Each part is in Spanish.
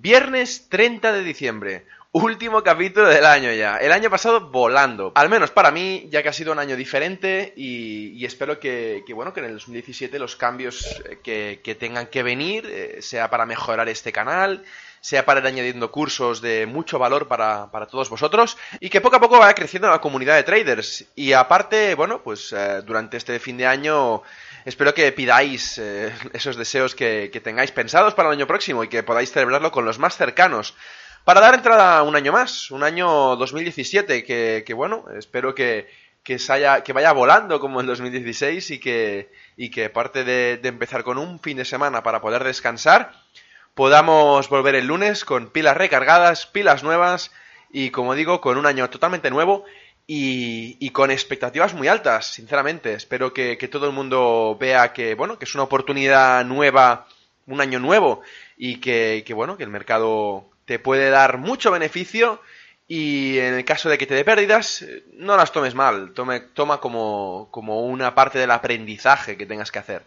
Viernes 30 de diciembre, último capítulo del año ya. El año pasado volando. Al menos para mí, ya que ha sido un año diferente y, espero que, bueno, que en el 2017 los cambios eh, que, tengan que venir eh, sea para mejorar este canal sea para ir añadiendo cursos de mucho valor para, todos vosotros y que poco a poco vaya creciendo la comunidad de traders. Y aparte, bueno, pues eh, durante este fin de año espero que pidáis eh, esos deseos que, tengáis pensados para el año próximo y que podáis celebrarlo con los más cercanos. Para dar entrada a un año más, un año 2017, que, que bueno, espero que, haya, que vaya volando como el 2016 y que, y que aparte de empezar con un fin de semana para poder descansar, podamos volver el lunes con pilas recargadas, pilas nuevas y como digo, con un año totalmente nuevo y, con expectativas muy altas, sinceramente. Espero que, todo el mundo vea que, bueno, que es una oportunidad nueva, un año nuevo y que, bueno, que el mercado te puede dar mucho beneficio y en el caso de que te dé pérdidas, no las tomes mal, toma como, como una parte del aprendizaje que tengas que hacer.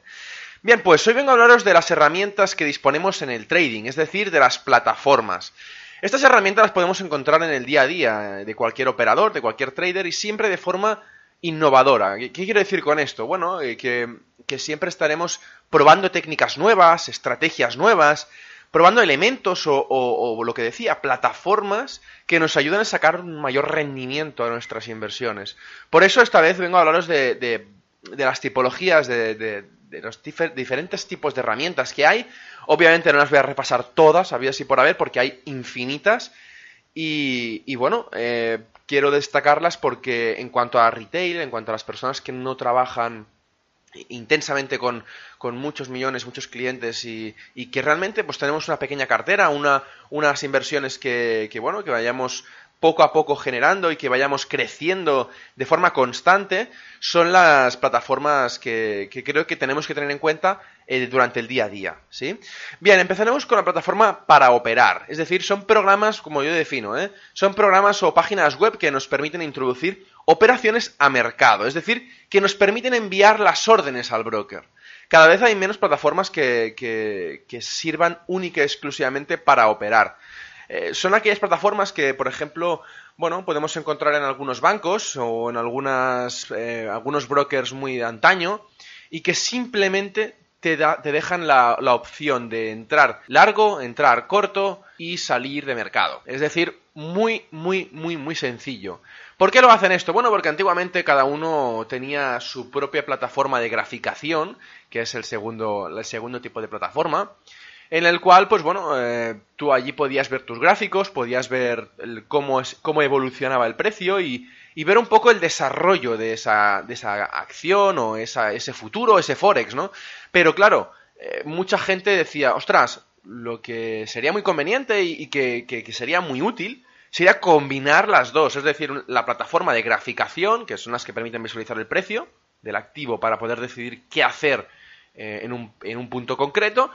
Bien, pues hoy vengo a hablaros de las herramientas que disponemos en el trading, es decir, de las plataformas. Estas herramientas las podemos encontrar en el día a día de cualquier operador, de cualquier trader y siempre de forma innovadora. ¿Qué quiero decir con esto? Bueno, eh, que, siempre estaremos probando técnicas nuevas, estrategias nuevas, probando elementos o, lo que decía, plataformas que nos ayudan a sacar un mayor rendimiento a nuestras inversiones. Por eso esta vez vengo a hablaros de las tipologías de, de los diferentes tipos de herramientas que hay. Obviamente no las voy a repasar todas, había así por haber, porque hay infinitas. Y, bueno, eh, quiero destacarlas porque en cuanto a retail, en cuanto a las personas que no trabajan intensamente con, muchos millones, muchos clientes y, que realmente pues tenemos una pequeña cartera, una, unas inversiones que, que, bueno, que vayamos poco a poco generando y que vayamos creciendo de forma constante son las plataformas que, creo que tenemos que tener en cuenta eh, durante el día a día, ¿sí? Bien, empezaremos con la plataforma para operar, es decir, son programas, como yo defino, ¿eh? son programas o páginas web que nos permiten introducir operaciones a mercado, es decir, que nos permiten enviar las órdenes al broker. Cada vez hay menos plataformas que, que sirvan única y exclusivamente para operar. Eh, son aquellas plataformas que, por ejemplo, bueno, podemos encontrar en algunos bancos o en algunas, eh, algunos brokers muy de antaño y que simplemente te, te dejan la, la, opción de entrar largo, entrar corto y salir de mercado. Es decir, muy, muy, muy, muy sencillo. ¿Por qué lo hacen esto? Bueno, porque antiguamente cada uno tenía su propia plataforma de graficación, que es el segundo, el segundo tipo de plataforma en el cual, pues bueno, eh, tú allí podías ver tus gráficos, podías ver cómo, es, cómo evolucionaba el precio y, ver un poco el desarrollo de esa, de esa acción o esa, ese futuro, ese forex, ¿no? Pero claro, eh, mucha gente decía, ostras, lo que sería muy conveniente y, que, que, sería muy útil sería combinar las dos, es decir, la plataforma de graficación, que son las que permiten visualizar el precio del activo para poder decidir qué hacer eh, en, un, en un punto concreto,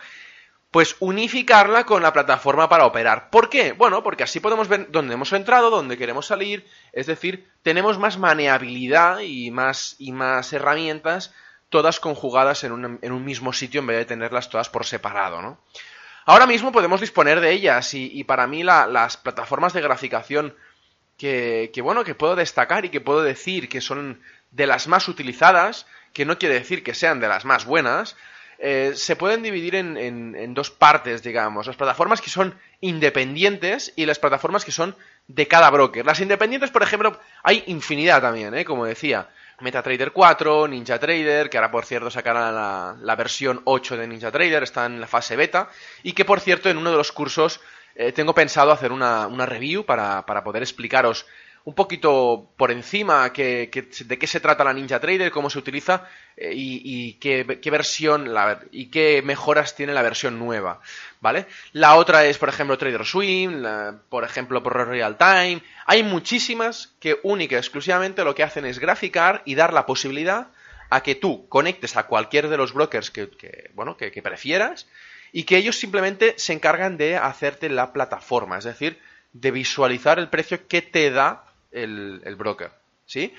pues unificarla con la plataforma para operar. ¿Por qué? Bueno, porque así podemos ver dónde hemos entrado, dónde queremos salir, es decir, tenemos más maneabilidad y más, y más herramientas, todas conjugadas en un, mismo sitio en vez de tenerlas todas por separado, ¿no? Ahora mismo podemos disponer de ellas y, para mí las plataformas de graficación que, que, bueno, que puedo destacar y que puedo decir que son de las más utilizadas, que no quiere decir que sean de las más buenas, eh, se pueden dividir en, dos partes, digamos. Las plataformas que son independientes y las plataformas que son de cada broker. Las independientes, por ejemplo, hay infinidad también, ¿eh? como decía. MetaTrader 4, NinjaTrader, que ahora por cierto sacará la, versión 8 de NinjaTrader, está en la fase beta, y que por cierto en uno de los cursos eh, tengo pensado hacer una, review para poder explicaros un poquito por encima de qué se trata la Ninja Trader, cómo se utiliza eh, y, qué, versión y qué mejoras tiene la versión nueva, ¿vale? La otra es, por ejemplo, Trader Swim, por ejemplo, por Real Time. Hay muchísimas que única exclusivamente lo que hacen es graficar y dar la posibilidad a que tú conectes a cualquier de los brokers que, bueno, que prefieras y que ellos simplemente se encargan de hacerte la plataforma, es decir, de visualizar el precio que te da el, broker, ¿sí?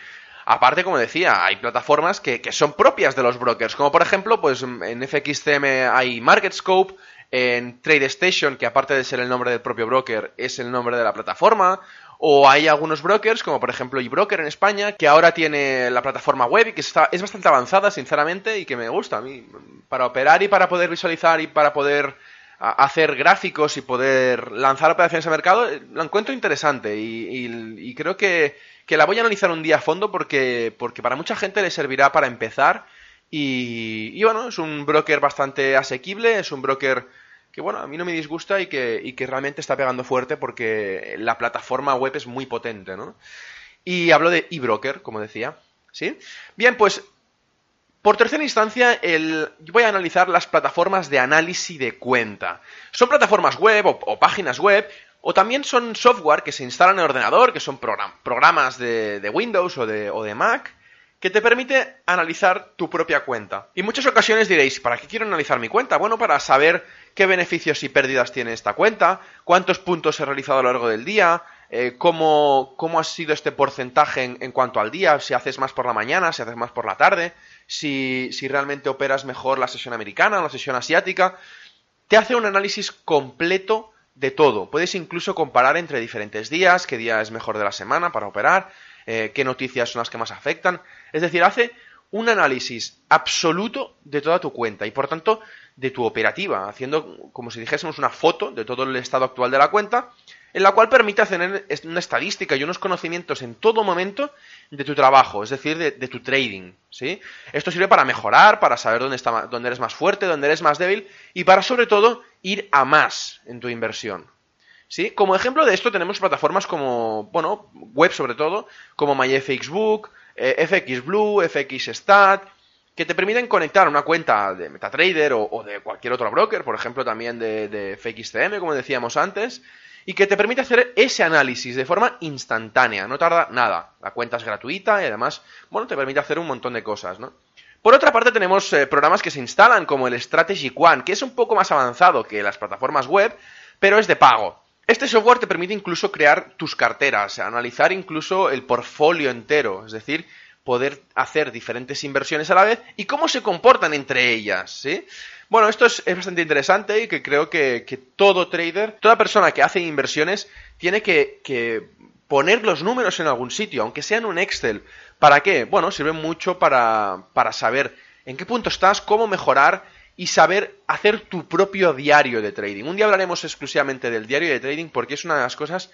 Aparte, como decía, hay plataformas que, son propias de los brokers, como por ejemplo, pues en FXCM hay MarketScope, en TradeStation, que aparte de ser el nombre del propio broker, es el nombre de la plataforma, o hay algunos brokers, como por ejemplo eBroker en España, que ahora tiene la plataforma web y que está, es bastante avanzada, sinceramente, y que me gusta a mí. Para operar y para poder visualizar y para poder hacer gráficos y poder lanzar operaciones al mercado, eh, lo encuentro interesante y, creo que, la voy a analizar un día a fondo porque, porque para mucha gente le servirá para empezar y, bueno, es un broker bastante asequible, es un broker que bueno, a mí no me disgusta y que, y que realmente está pegando fuerte porque la plataforma web es muy potente, ¿no? Y hablo de eBroker, como decía, ¿sí? Bien, pues por tercera instancia, voy a analizar las plataformas de análisis de cuenta. Son plataformas web o, páginas web, o también son software que se instalan en el ordenador, que son programas de, Windows o de, de Mac, que te permite analizar tu propia cuenta. Y en muchas ocasiones diréis, ¿para qué quiero analizar mi cuenta? Bueno, para saber qué beneficios y pérdidas tiene esta cuenta, cuántos puntos he realizado a lo largo del día, eh, cómo, cómo, ha sido este porcentaje en, en, cuanto al día, si haces más por la mañana, si haces más por la tarde, si, si realmente operas mejor la sesión americana o la sesión asiática. Te hace un análisis completo de todo. Puedes incluso comparar entre diferentes días, qué día es mejor de la semana para operar, eh, qué noticias son las que más afectan. Es decir, hace un análisis absoluto de toda tu cuenta y por tanto de tu operativa, haciendo como si dijésemos una foto de todo el estado actual de la cuenta en la cual permite tener una estadística y unos conocimientos en todo momento de tu trabajo, es decir, de, tu trading, ¿sí? Esto sirve para mejorar, para saber dónde, está, dónde eres más fuerte, dónde eres más débil y para, sobre todo, ir a más en tu inversión, ¿sí? Como ejemplo de esto tenemos plataformas como, bueno, web sobre todo, como MyFXBook, eh, FXBlue, FXStat, que te permiten conectar una cuenta de MetaTrader o, de cualquier otro broker, por ejemplo también de, de FXCM, como decíamos antes, y que te permite hacer ese análisis de forma instantánea, no tarda nada. La cuenta es gratuita y además, bueno, te permite hacer un montón de cosas, ¿no? Por otra parte tenemos eh, programas que se instalan como el Strategy One, que es un poco más avanzado que las plataformas web, pero es de pago. Este software te permite incluso crear tus carteras, analizar incluso el portfolio entero, es decir, poder hacer diferentes inversiones a la vez y cómo se comportan entre ellas, ¿sí? Bueno, esto es, bastante interesante y que creo que, todo trader, toda persona que hace inversiones, tiene que, poner los números en algún sitio, aunque sea en un Excel. ¿Para qué? Bueno, sirve mucho para, para saber en qué punto estás, cómo mejorar y saber hacer tu propio diario de trading. Un día hablaremos exclusivamente del diario de trading porque es una de las cosas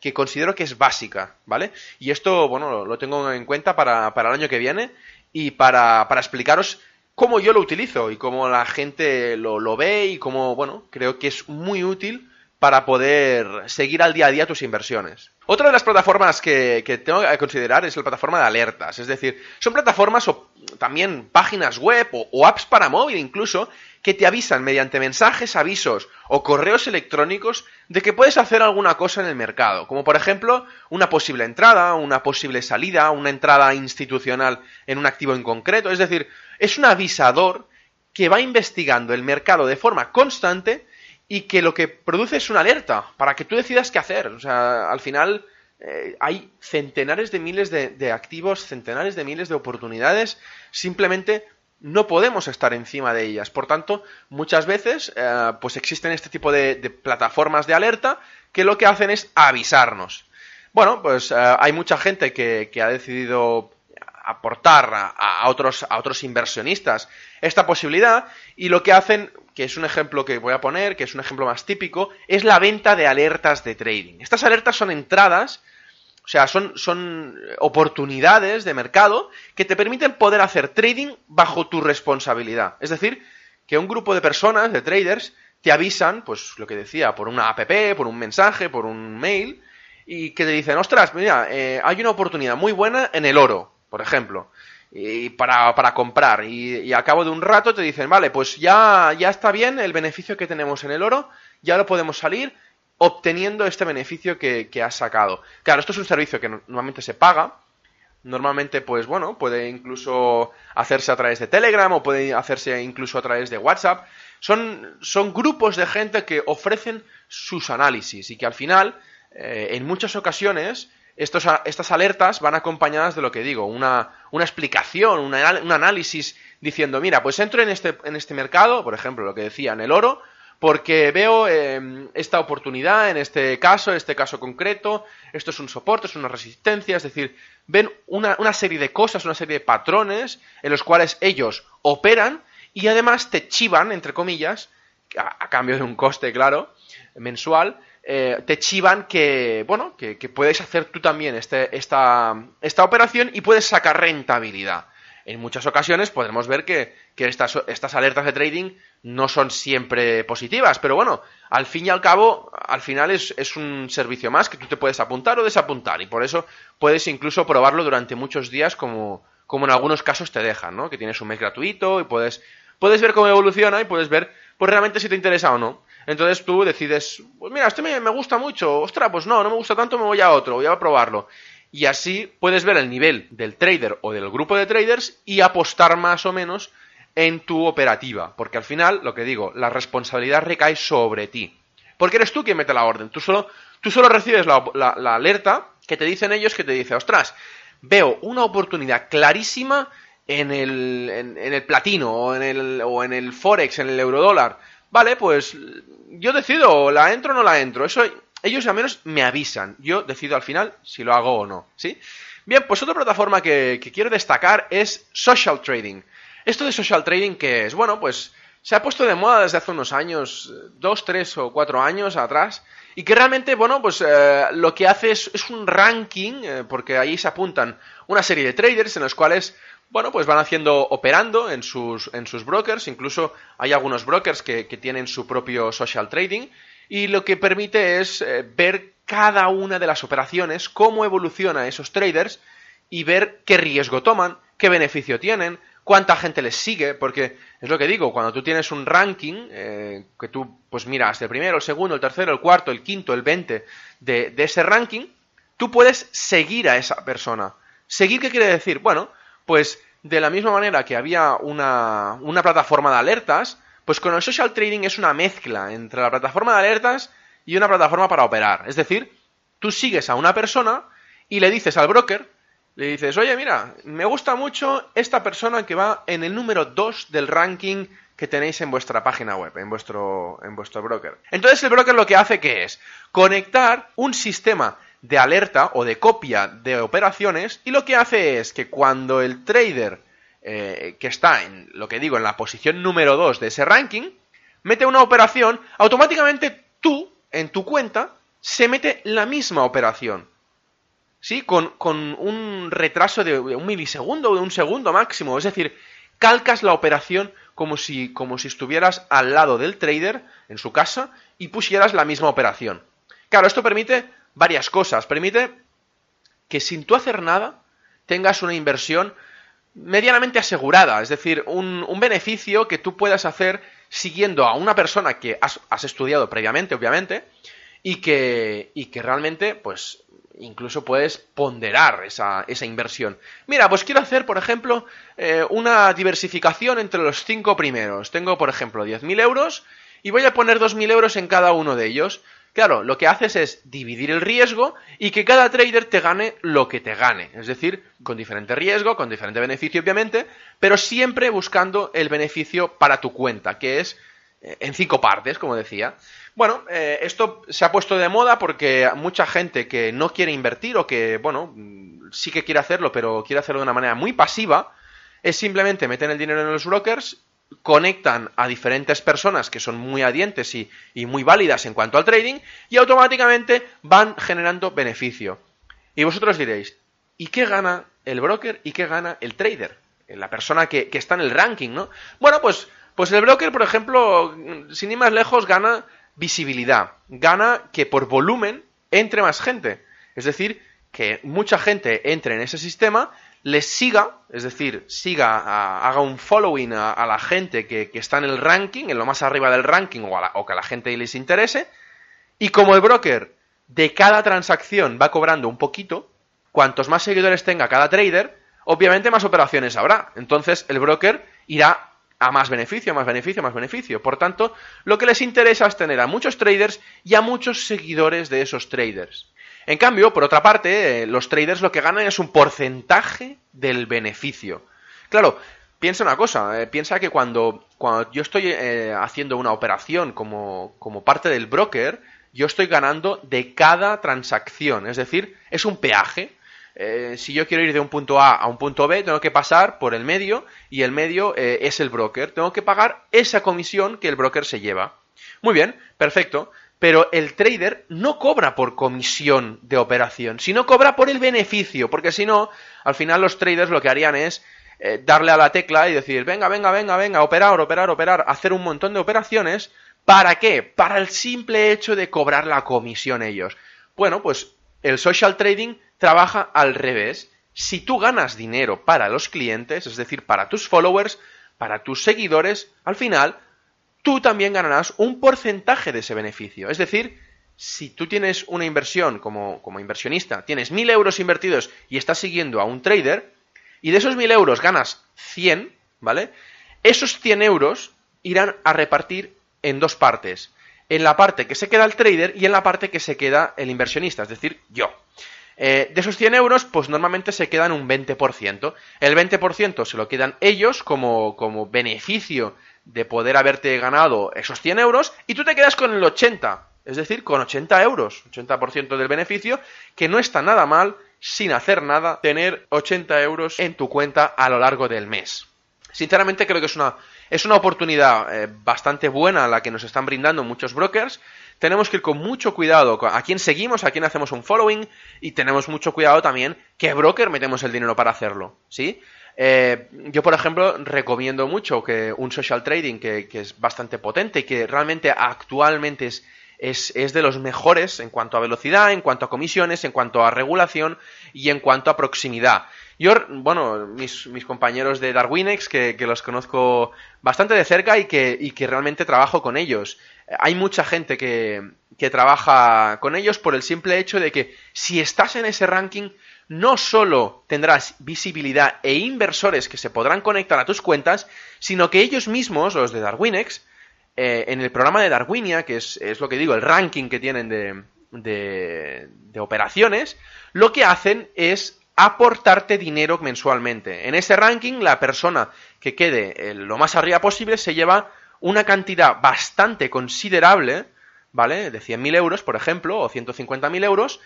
que considero que es básica, ¿vale? Y esto, bueno, lo tengo en cuenta para, para el año que viene y para, para explicaros cómo yo lo utilizo y cómo la gente lo, lo ve y cómo, bueno, creo que es muy útil para poder seguir al día a día tus inversiones. Otra de las plataformas que, tengo que considerar es la plataforma de alertas, es decir, son plataformas o también páginas web o, apps para móvil incluso que te avisan mediante mensajes, avisos o correos electrónicos de que puedes hacer alguna cosa en el mercado, como por ejemplo una posible entrada, una posible salida, una entrada institucional en un activo en concreto, es decir, es un avisador que va investigando el mercado de forma constante y que lo que produce es una alerta para que tú decidas qué hacer. O sea, al final eh, hay centenares de miles de, activos, centenares de miles de oportunidades, simplemente no podemos estar encima de ellas. Por tanto, muchas veces eh, pues existen este tipo de, plataformas de alerta que lo que hacen es avisarnos. Bueno, pues eh, hay mucha gente que, ha decidido aportar a, otros, a otros inversionistas esta posibilidad y lo que hacen que es un ejemplo que voy a poner, que es un ejemplo más típico, es la venta de alertas de trading. Estas alertas son entradas, o sea, son, son oportunidades de mercado que te permiten poder hacer trading bajo tu responsabilidad. Es decir, que un grupo de personas, de traders, te avisan, pues lo que decía, por una app, por un mensaje, por un mail, y que te dicen, ostras, mira, eh, hay una oportunidad muy buena en el oro, por ejemplo, y para, comprar. Y, al cabo de un rato te dicen, vale, pues ya, ya está bien el beneficio que tenemos en el oro, ya lo podemos salir obteniendo este beneficio que, que has sacado. Claro, esto es un servicio que normalmente se paga. Normalmente, pues bueno, puede incluso hacerse a través de Telegram o puede hacerse incluso a través de WhatsApp. Son, son grupos de gente que ofrecen sus análisis y que al final, eh, en muchas ocasiones, estos, estas alertas van acompañadas de lo que digo, una, una explicación, un análisis diciendo, mira, pues entro en este, en este mercado, por ejemplo, lo que decía, en el oro, porque veo eh, esta oportunidad en este caso, este caso concreto, esto es un soporte, es una resistencia, es decir, ven una, una, serie de cosas, una serie de patrones en los cuales ellos operan y además te chivan, entre comillas, a cambio de un coste, claro, mensual, eh, te chivan que, bueno, que, puedes hacer tú también este, esta, esta operación y puedes sacar rentabilidad en muchas ocasiones podemos ver que, que estas, estas, alertas de trading no son siempre positivas, pero bueno, al fin y al cabo, al final es, es, un servicio más que tú te puedes apuntar o desapuntar y por eso puedes incluso probarlo durante muchos días como, como en algunos casos te dejan, ¿no? Que tienes un mes gratuito y puedes, puedes ver cómo evoluciona y puedes ver pues realmente si te interesa o no. Entonces tú decides, pues mira, este me, gusta mucho, ostras, pues no, no me gusta tanto, me voy a otro, voy a probarlo y así puedes ver el nivel del trader o del grupo de traders y apostar más o menos en tu operativa, porque al final, lo que digo, la responsabilidad recae sobre ti. Porque eres tú quien mete la orden, tú solo, tú solo recibes la, la, alerta que te dicen ellos que te dice, ostras, veo una oportunidad clarísima en el, en, en el platino o en el, o en el forex, en el eurodólar. Vale, pues yo decido, la entro o no la entro. Eso ellos al menos me avisan. Yo decido al final si lo hago o no. ¿Sí? Bien, pues otra plataforma que, quiero destacar es Social Trading. Esto de Social Trading, que es? Bueno, pues se ha puesto de moda desde hace unos años, dos, tres o cuatro años atrás, y que realmente, bueno, pues eh, lo que hace es, es un ranking, eh, porque ahí se apuntan una serie de traders en los cuales, bueno, pues van haciendo, operando en sus, en sus brokers, incluso hay algunos brokers que, que tienen su propio social trading, y lo que permite es eh, ver cada una de las operaciones, cómo evoluciona esos traders y ver qué riesgo toman, qué beneficio tienen, cuánta gente les sigue, porque es lo que digo, cuando tú tienes un ranking, eh, que tú pues miras el primero, el segundo, el tercero, el cuarto, el quinto, el veinte de, de ese ranking, tú puedes seguir a esa persona. ¿Seguir qué quiere decir? Bueno, pues de la misma manera que había una, una plataforma de alertas, pues con el social trading es una mezcla entre la plataforma de alertas y una plataforma para operar. Es decir, tú sigues a una persona y le dices al broker, le dices, oye, mira, me gusta mucho esta persona que va en el número 2 del ranking que tenéis en vuestra página web, en vuestro, en vuestro broker. Entonces el broker lo que hace que es conectar un sistema de alerta o de copia de operaciones y lo que hace es que cuando el trader eh, que está en, lo que digo, en la posición número 2 de ese ranking, mete una operación, automáticamente tú, en tu cuenta, se mete la misma operación. ¿Sí? Con, con un retraso de un milisegundo o de un segundo máximo. Es decir, calcas la operación como si, como si estuvieras al lado del trader en su casa y pusieras la misma operación. Claro, esto permite varias cosas. Permite que sin tú hacer nada tengas una inversión medianamente asegurada, es decir, un, un, beneficio que tú puedas hacer siguiendo a una persona que has, has estudiado previamente, obviamente, y que, y que realmente, pues, incluso puedes ponderar esa, esa, inversión. Mira, pues quiero hacer, por ejemplo, eh, una diversificación entre los cinco primeros. Tengo, por ejemplo, 10.000 euros y voy a poner 2.000 euros en cada uno de ellos. Claro, lo que haces es dividir el riesgo y que cada trader te gane lo que te gane. Es decir, con diferente riesgo, con diferente beneficio, obviamente, pero siempre buscando el beneficio para tu cuenta, que es eh, en cinco partes, como decía. Bueno, eh, esto se ha puesto de moda porque mucha gente que no quiere invertir o que, bueno, sí que quiere hacerlo, pero quiere hacerlo de una manera muy pasiva, es simplemente meter el dinero en los brokers conectan a diferentes personas que son muy adientes y, y, muy válidas en cuanto al trading y automáticamente van generando beneficio. Y vosotros diréis, ¿y qué gana el broker y qué gana el trader? La persona que, que está en el ranking, ¿no? Bueno, pues, pues el broker, por ejemplo, sin ir más lejos, gana visibilidad, gana que por volumen entre más gente. Es decir, que mucha gente entre en ese sistema, les siga, es decir, siga, haga un following a, la gente que, está en el ranking, en lo más arriba del ranking, o, o que a la gente les interese, y como el broker de cada transacción va cobrando un poquito, cuantos más seguidores tenga cada trader, obviamente más operaciones habrá. Entonces el broker irá a más beneficio, más beneficio, más beneficio. Por tanto, lo que les interesa es tener a muchos traders y a muchos seguidores de esos traders. En cambio, por otra parte, eh, los traders lo que ganan es un porcentaje del beneficio. Claro, piensa una cosa, eh, piensa que cuando, cuando yo estoy eh, haciendo una operación como, como parte del broker, yo estoy ganando de cada transacción, es decir, es un peaje. Si yo quiero ir de un punto A a un punto B, tengo que pasar por el medio y el medio es el broker. Tengo que pagar esa comisión que el broker se lleva. Muy bien, perfecto. Pero el trader no cobra por comisión de operación, sino cobra por el beneficio, porque si no, al final los traders lo que harían es eh, darle a la tecla y decir, venga, venga, venga, venga, operar, operar, operar, hacer un montón de operaciones. ¿Para qué? Para el simple hecho de cobrar la comisión ellos. Bueno, pues el social trading trabaja al revés. Si tú ganas dinero para los clientes, es decir, para tus followers, para tus seguidores, al final tú también ganarás un porcentaje de ese beneficio. Es decir, si tú tienes una inversión como, inversionista, tienes mil euros invertidos y estás siguiendo a un trader, y de esos mil euros ganas 100, ¿vale? Esos 100 euros irán a repartir en dos partes. En la parte que se queda el trader y en la parte que se queda el inversionista, es decir, yo. Eh, de esos 100 euros, pues normalmente se quedan un 20%. El 20% se lo quedan ellos como, como beneficio de poder haberte ganado esos 100 euros y tú te quedas con el 80%, es decir, con 80 euros, 80% del beneficio, que no está nada mal, sin hacer nada, tener 80 euros en tu cuenta a lo largo del mes. Sinceramente creo que es una, es una oportunidad eh, bastante buena la que nos están brindando muchos brokers tenemos que ir con mucho cuidado a quién seguimos, a quién hacemos un following y tenemos mucho cuidado también qué broker metemos el dinero para hacerlo, ¿sí? Eh, yo, por ejemplo, recomiendo mucho que un social trading que, es bastante potente y que realmente actualmente es, es, es, de los mejores en cuanto a velocidad, en cuanto a comisiones, en cuanto a regulación y en cuanto a proximidad. Yo, bueno, mis, mis compañeros de Darwinex, que, que, los conozco bastante de cerca y que, y que realmente trabajo con ellos hay mucha gente que, que trabaja con ellos por el simple hecho de que si estás en ese ranking, no solo tendrás visibilidad e inversores que se podrán conectar a tus cuentas, sino que ellos mismos, los de Darwinex, eh, en el programa de Darwinia, que es, es, lo que digo, el ranking que tienen de, de, de, operaciones, lo que hacen es aportarte dinero mensualmente. En ese ranking, la persona que quede lo más arriba posible se lleva una cantidad bastante considerable, ¿vale? De 100.000 euros, por ejemplo, o 150.000 euros,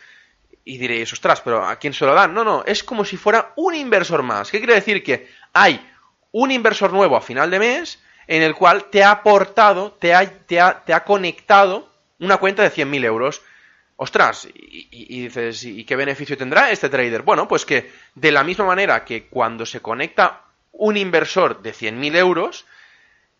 y diréis, ostras, pero ¿a quién se lo dan? No, no, es como si fuera un inversor más. ¿Qué quiere decir? Que hay un inversor nuevo a final de mes en el cual te ha aportado, te ha, te ha, te ha conectado una cuenta de 100.000 euros. Ostras, y, dices, ¿y qué beneficio tendrá este trader? Bueno, pues que de la misma manera que cuando se conecta un inversor de 100.000 euros,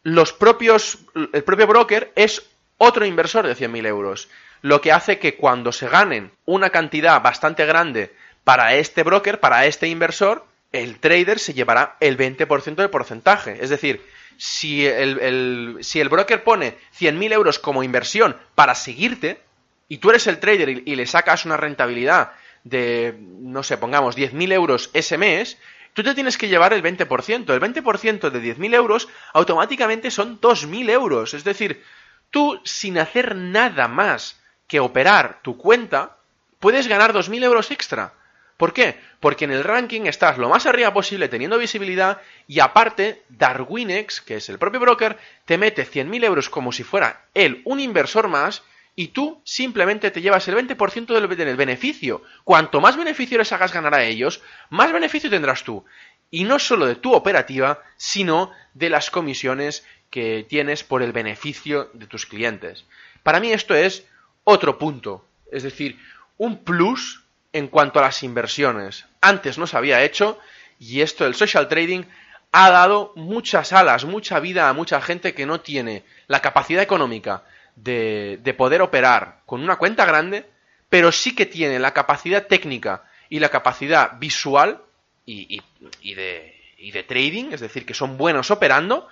los propios, el propio broker es otro inversor de 100.000 euros, lo que hace que cuando se ganen una cantidad bastante grande para este broker, para este inversor, el trader se llevará el 20% del porcentaje. Es decir, si el, si el broker pone 100.000 euros como inversión para seguirte, y tú eres el trader y, y le sacas una rentabilidad de, no sé, pongamos 10.000 euros ese mes, tú te tienes que llevar el 20%. El 20% de 10.000 euros automáticamente son 2.000 euros. Es decir, tú sin hacer nada más que operar tu cuenta, puedes ganar 2.000 euros extra. ¿Por qué? Porque en el ranking estás lo más arriba posible teniendo visibilidad y aparte Darwinex, que es el propio broker, te mete 100.000 euros como si fuera él un inversor más y tú simplemente te llevas el 20% del, beneficio. Cuanto más beneficio les hagas ganar a ellos, más beneficio tendrás tú. Y no solo de tu operativa, sino de las comisiones que tienes por el beneficio de tus clientes. Para mí esto es otro punto, es decir, un plus en cuanto a las inversiones. Antes no se había hecho y esto del social trading ha dado muchas alas, mucha vida a mucha gente que no tiene la capacidad económica de, poder operar con una cuenta grande, pero sí que tienen la capacidad técnica y la capacidad visual y, de, y de trading, es decir, que son buenos operando,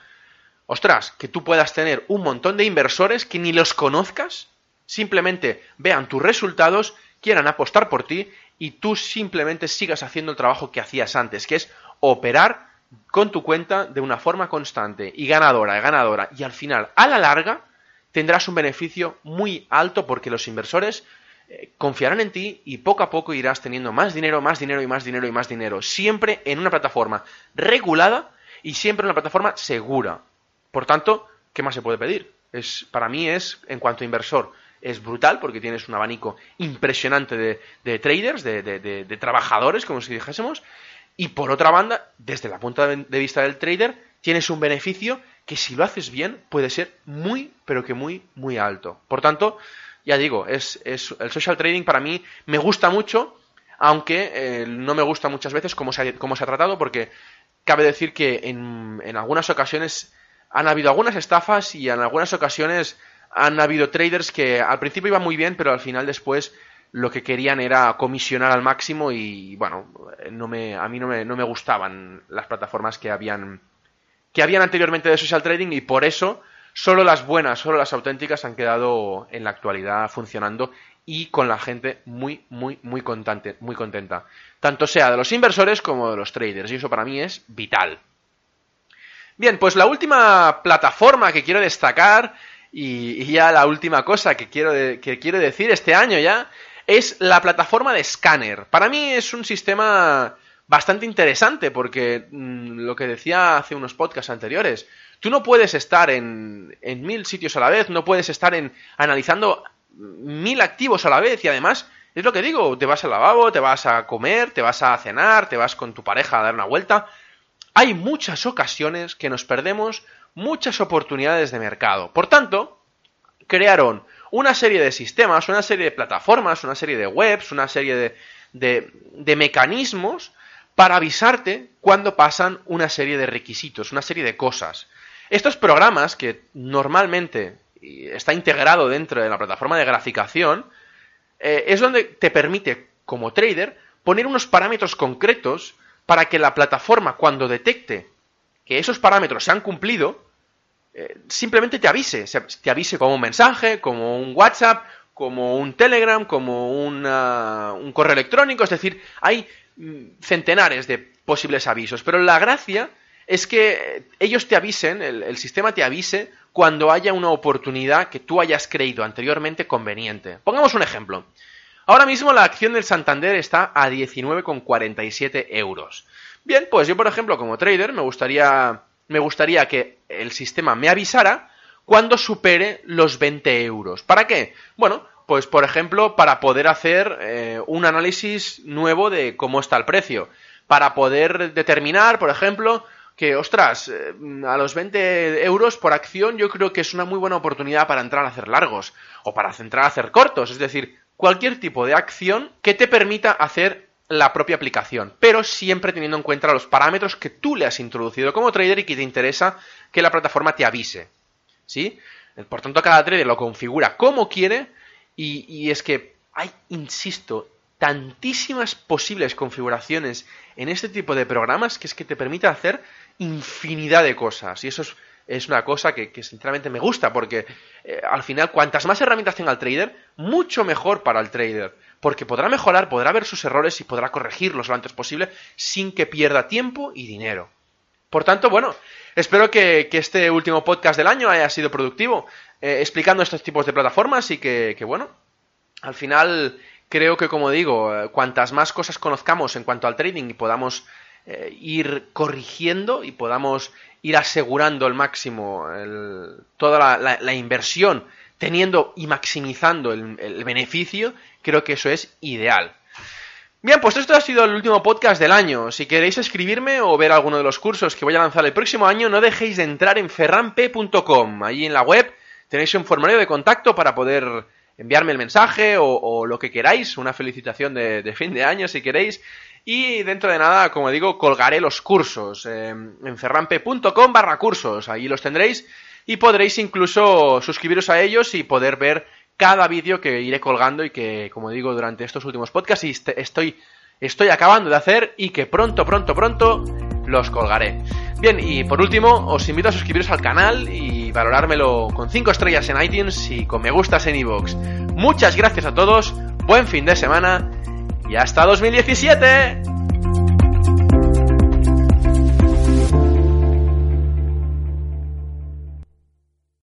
ostras, que tú puedas tener un montón de inversores que ni los conozcas, simplemente vean tus resultados, quieran apostar por ti y tú simplemente sigas haciendo el trabajo que hacías antes, que es operar con tu cuenta de una forma constante y ganadora, ganadora. Y al final, a la larga, tendrás un beneficio muy alto porque los inversores eh, confiarán en ti y poco a poco irás teniendo más dinero, más dinero y más dinero y más dinero. Siempre en una plataforma regulada y siempre en una plataforma segura. Por tanto, ¿qué más se puede pedir? Es, para mí es, en cuanto inversor, es brutal porque tienes un abanico impresionante de, traders, de, de, trabajadores, como si dijésemos, y por otra banda, desde la punta de vista del trader, tienes un beneficio que si lo haces bien puede ser muy, pero que muy, muy alto. Por tanto, ya digo, es, es el social trading para mí me gusta mucho, aunque eh, no me gusta muchas veces cómo se, ha, cómo se ha tratado, porque cabe decir que en algunas ocasiones han habido algunas estafas y en algunas ocasiones han habido traders que al principio iban muy bien, pero al final después lo que querían era comisionar al máximo y bueno, no me, a mí no me, no me gustaban las plataformas que habían, que habían anteriormente de social trading y por eso solo las buenas, solo las auténticas han quedado en la actualidad funcionando y con la gente muy, muy, muy contente, muy contenta. Tanto sea de los inversores como de los traders y eso para mí es vital. Bien, pues la última plataforma que quiero destacar y, ya la última cosa que quiero, que quiero decir este año ya es la plataforma de Scanner. Para mí es un sistema bastante interesante porque mm, lo que decía hace unos podcasts anteriores, tú no puedes estar en, en mil sitios a la vez, no puedes estar en, analizando mil activos a la vez y además es lo que digo, te vas al lavabo, te vas a comer, te vas a cenar, te vas con tu pareja a dar una vuelta. Hay muchas ocasiones que nos perdemos muchas oportunidades de mercado. Por tanto, crearon una serie de sistemas, una serie de plataformas, una serie de webs, una serie de, mecanismos para avisarte cuando pasan una serie de requisitos, una serie de cosas. Estos programas, que normalmente está integrado dentro de la plataforma de graficación, eh, es donde te permite, como trader, poner unos parámetros concretos para que la plataforma, cuando detecte que esos parámetros se han cumplido, eh, simplemente te avise, te avise como un mensaje, como un WhatsApp, como un Telegram, como un correo electrónico, es decir, hay mm, centenares de posibles avisos, pero la gracia es que ellos te avisen, el, sistema te avise cuando haya una oportunidad que tú hayas creído anteriormente conveniente. Pongamos un ejemplo. Ahora mismo la acción del Santander está a 19,47 euros. Bien, pues yo por ejemplo como trader me gustaría me gustaría que el sistema me avisara cuando supere los 20 euros. ¿Para qué? Bueno, pues por ejemplo, para poder hacer eh, un análisis nuevo de cómo está el precio. Para poder determinar, por ejemplo, que, ostras, eh, a los 20 euros por acción yo creo que es una muy buena oportunidad para entrar a hacer largos o para entrar a hacer cortos. Es decir, cualquier tipo de acción que te permita hacer la propia aplicación, pero siempre teniendo en cuenta los parámetros que tú le has introducido como trader y que te interesa que la plataforma te avise. ¿Sí? Por tanto, cada trader lo configura como quiere y, es que hay, insisto, tantísimas posibles configuraciones en este tipo de programas que es que te permite hacer infinidad de cosas. Y eso es, una cosa que, sinceramente me gusta, porque eh, al final, cuantas más herramientas tenga el trader, mucho mejor para el trader porque podrá mejorar, podrá ver sus errores y podrá corregirlos lo antes posible sin que pierda tiempo y dinero. Por tanto, bueno, espero que, este último podcast del año haya sido productivo, eh, explicando estos tipos de plataformas y que, bueno, al final creo que, como digo, eh, cuantas más cosas conozcamos en cuanto al trading y podamos ir corrigiendo y podamos ir asegurando al máximo toda la, inversión, teniendo y maximizando el beneficio, creo que eso es ideal. Bien, pues esto ha sido el último podcast del año. Si queréis escribirme o ver alguno de los cursos que voy a lanzar el próximo año, no dejéis de entrar en ferramp.com. Allí en la web tenéis un formulario de contacto para poder enviarme el mensaje o, lo que queráis, una felicitación de, fin de año si queréis. Y dentro de nada, como digo, colgaré los cursos en ferrampe.com barra cursos. Ahí los tendréis y podréis incluso suscribiros a ellos y poder ver cada vídeo que iré colgando y que, como digo, durante estos últimos podcasts este, estoy, estoy acabando de hacer y que pronto, pronto, pronto los colgaré. Bien, y por último, os invito a suscribiros al canal y valorármelo con 5 estrellas en iTunes y con me gustas en iVoox. Muchas gracias a todos, buen fin de semana y hasta 2017.